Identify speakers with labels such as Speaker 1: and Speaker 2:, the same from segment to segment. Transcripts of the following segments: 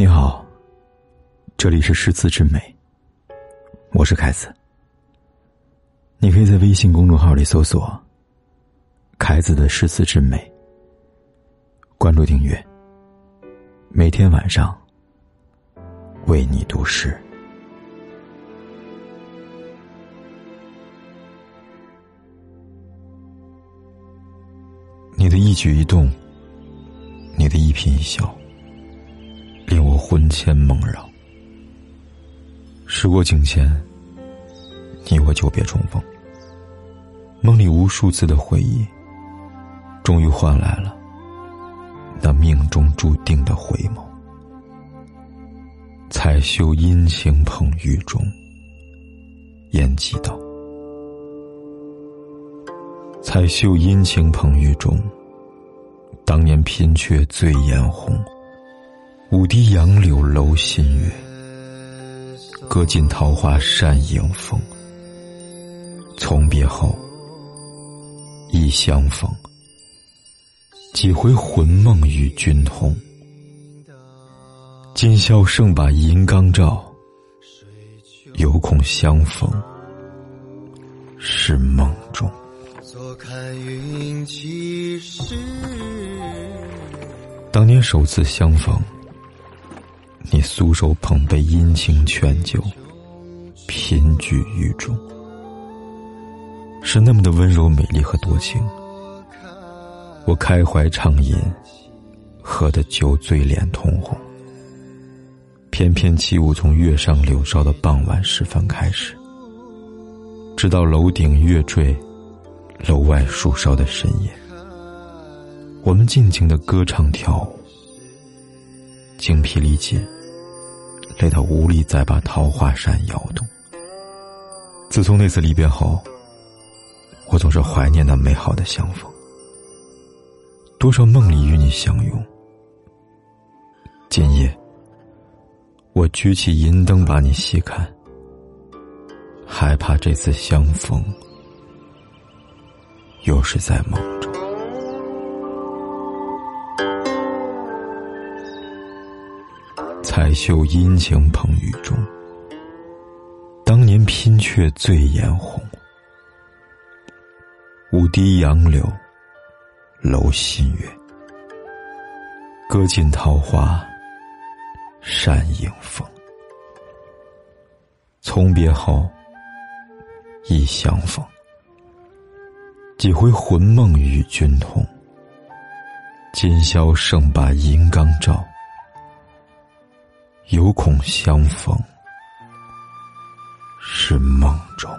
Speaker 1: 你好，这里是诗词之美，我是凯子。你可以在微信公众号里搜索“凯子的诗词之美”，关注订阅，每天晚上为你读诗。你的一举一动，你的一颦一笑。令我魂牵梦绕。时过境迁，你我久别重逢。梦里无数次的回忆，终于换来了那命中注定的回眸。彩袖殷勤捧玉中，言几道。彩袖殷勤捧玉中，当年嫔却醉颜红。舞堤杨柳楼新月，歌尽桃花扇影风。从别后，忆相逢，几回魂梦与君同。今宵剩把银缸照，犹恐相逢是梦中。当年首次相逢。你素手捧杯殷勤劝酒，品举于中，是那么的温柔、美丽和多情。我开怀畅饮，喝得酒醉脸通红。翩翩起舞从月上柳梢的傍晚时分开始，直到楼顶月坠，楼外树梢的深夜，我们尽情的歌唱跳舞，精疲力尽。累到无力再把桃花扇摇动。自从那次离别后，我总是怀念那美好的相逢。多少梦里与你相拥。今夜，我举起银灯把你细看，害怕这次相逢又是在梦中。彩袖殷勤捧玉中，当年拼却醉颜红。舞堤杨柳楼新月，歌尽桃花扇影风。从别后，忆相逢，几回魂梦与君同。今宵剩把银缸照。有恐相逢是梦中。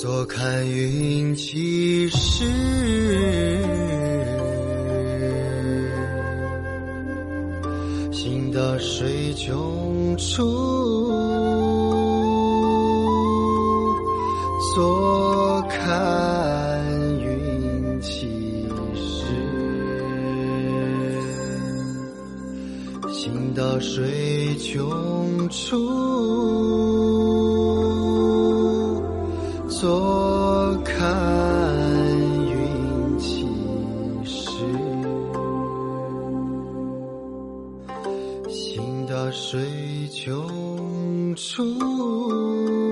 Speaker 2: 坐看云起时，行到水穷处，坐看云起时，行到水穷处。行到水穷处。